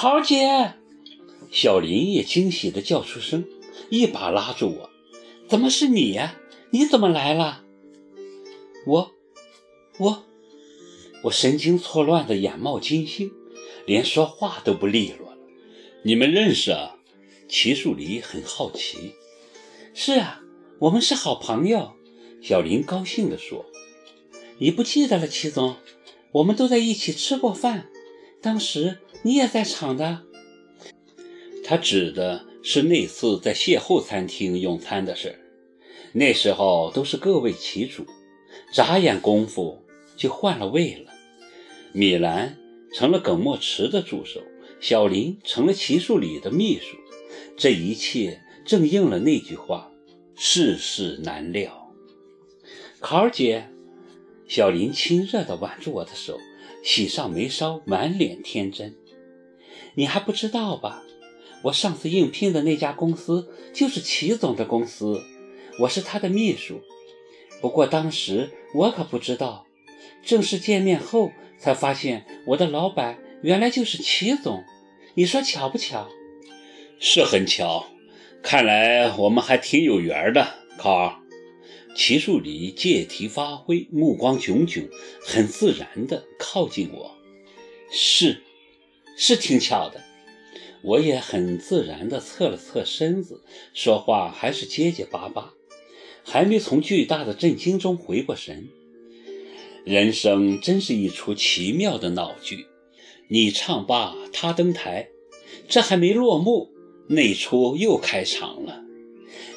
桃姐！小林也惊喜地叫出声，一把拉住我：“怎么是你呀？你怎么来了？”我，我，我神经错乱的眼冒金星，连说话都不利落了。你们认识啊？齐树离很好奇。是啊，我们是好朋友。小林高兴地说：“你不记得了，齐总？我们都在一起吃过饭，当时你也在场的。”他指的是那次在邂逅餐厅用餐的事。那时候都是各为其主，眨眼功夫就换了位了。米兰成了耿墨池的助手，小林成了齐树礼的秘书。这一切正应了那句话：世事难料。考儿姐，小林亲热地挽住我的手，喜上眉梢，满脸天真。你还不知道吧？我上次应聘的那家公司就是齐总的公司，我是他的秘书。不过当时我可不知道，正式见面后才发现我的老板原来就是齐总。你说巧不巧？是很巧，看来我们还挺有缘的，考儿。齐树礼借题发挥，目光炯炯，很自然地靠近我。是，是挺巧的。我也很自然地侧了侧身子，说话还是结结巴巴，还没从巨大的震惊中回过神。人生真是一出奇妙的闹剧，你唱罢他登台，这还没落幕，那出又开场了。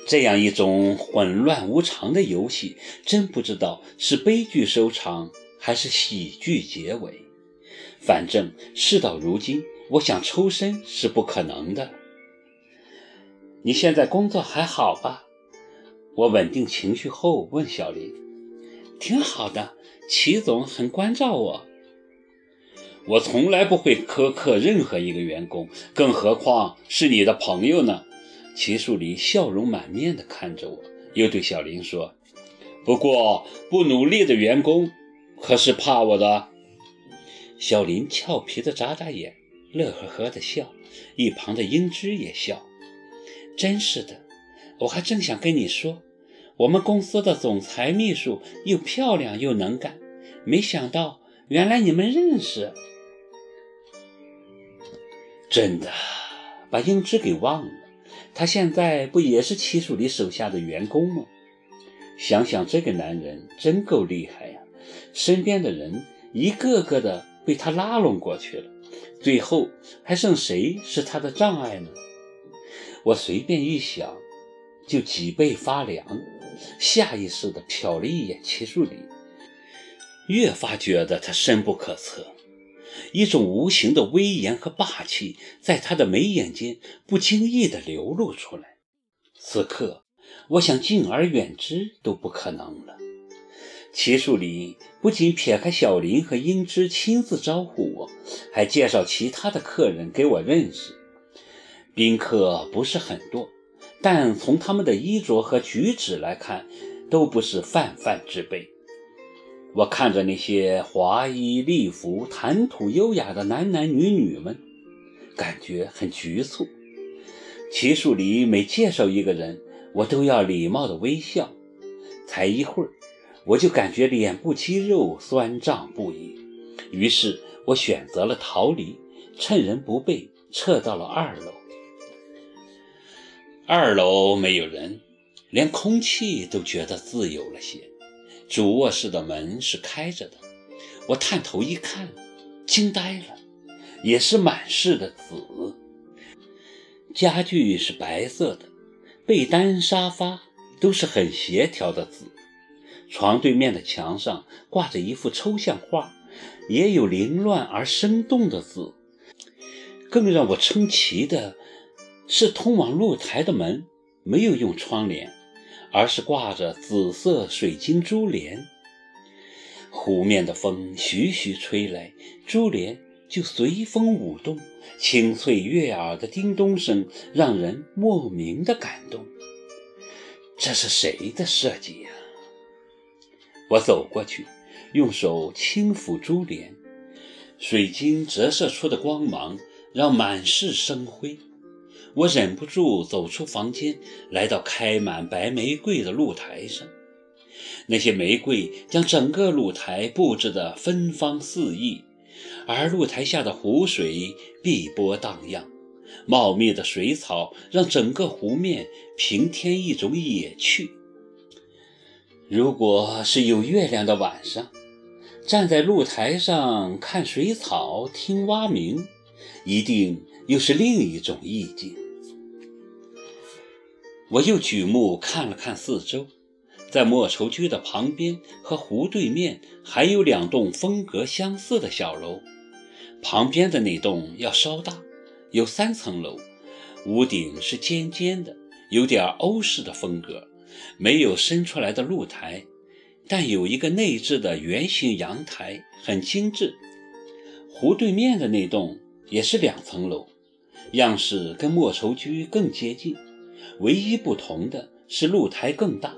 这样一种混乱无常的游戏，真不知道是悲剧收场还是喜剧结尾。反正事到如今。我想抽身是不可能的。你现在工作还好吧？我稳定情绪后问小林：“挺好的，齐总很关照我。我从来不会苛刻任何一个员工，更何况是你的朋友呢？”齐树林笑容满面地看着我，又对小林说：“不过不努力的员工可是怕我的。”小林俏皮地眨眨眼。乐呵呵的笑，一旁的英芝也笑。真是的，我还正想跟你说，我们公司的总裁秘书又漂亮又能干，没想到原来你们认识。真的，把英芝给忘了，他现在不也是齐树礼手下的员工吗？想想这个男人真够厉害呀，身边的人一个个的被他拉拢过去了。最后还剩谁是他的障碍呢？我随便一想，就脊背发凉，下意识地瞟了一眼齐树礼，越发觉得他深不可测，一种无形的威严和霸气在他的眉眼间不经意地流露出来。此刻，我想敬而远之都不可能了。齐树礼不仅撇开小林和英芝亲自招呼我，还介绍其他的客人给我认识。宾客不是很多，但从他们的衣着和举止来看，都不是泛泛之辈。我看着那些华衣丽服、谈吐优雅的男男女女们，感觉很局促。齐树礼每介绍一个人，我都要礼貌的微笑。才一会儿。我就感觉脸部肌肉酸胀不已，于是我选择了逃离，趁人不备撤到了二楼。二楼没有人，连空气都觉得自由了些。主卧室的门是开着的，我探头一看，惊呆了，也是满室的紫。家具是白色的，被单、沙发都是很协调的紫。床对面的墙上挂着一幅抽象画，也有凌乱而生动的字。更让我称奇的是，通往露台的门没有用窗帘，而是挂着紫色水晶珠帘。湖面的风徐徐吹来，珠帘就随风舞动，清脆悦耳的叮咚声让人莫名的感动。这是谁的设计呀？我走过去，用手轻抚珠帘，水晶折射出的光芒让满室生辉。我忍不住走出房间，来到开满白玫瑰的露台上。那些玫瑰将整个露台布置得芬芳四溢，而露台下的湖水碧波荡漾，茂密的水草让整个湖面平添一种野趣。如果是有月亮的晚上，站在露台上看水草、听蛙鸣，一定又是另一种意境。我又举目看了看四周，在莫愁居的旁边和湖对面还有两栋风格相似的小楼。旁边的那栋要稍大，有三层楼，屋顶是尖尖的，有点欧式的风格，没有伸出来的露台，但有一个内置的圆形阳台，很精致。湖对面的那栋也是两层楼，样式跟莫愁居更接近。唯一不同的是，露台更大，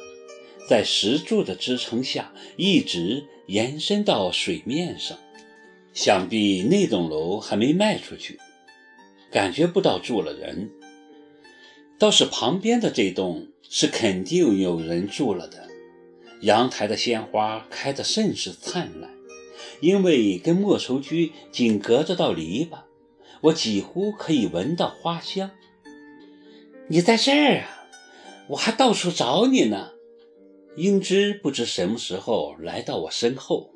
在石柱的支撑下，一直延伸到水面上。想必那栋楼还没卖出去，感觉不到住了人。倒是旁边的这栋是肯定有人住了的。阳台的鲜花开得甚是灿烂，因为跟莫愁居仅隔着道篱笆，我几乎可以闻到花香。你在这儿啊！我还到处找你呢。英芝不知什么时候来到我身后。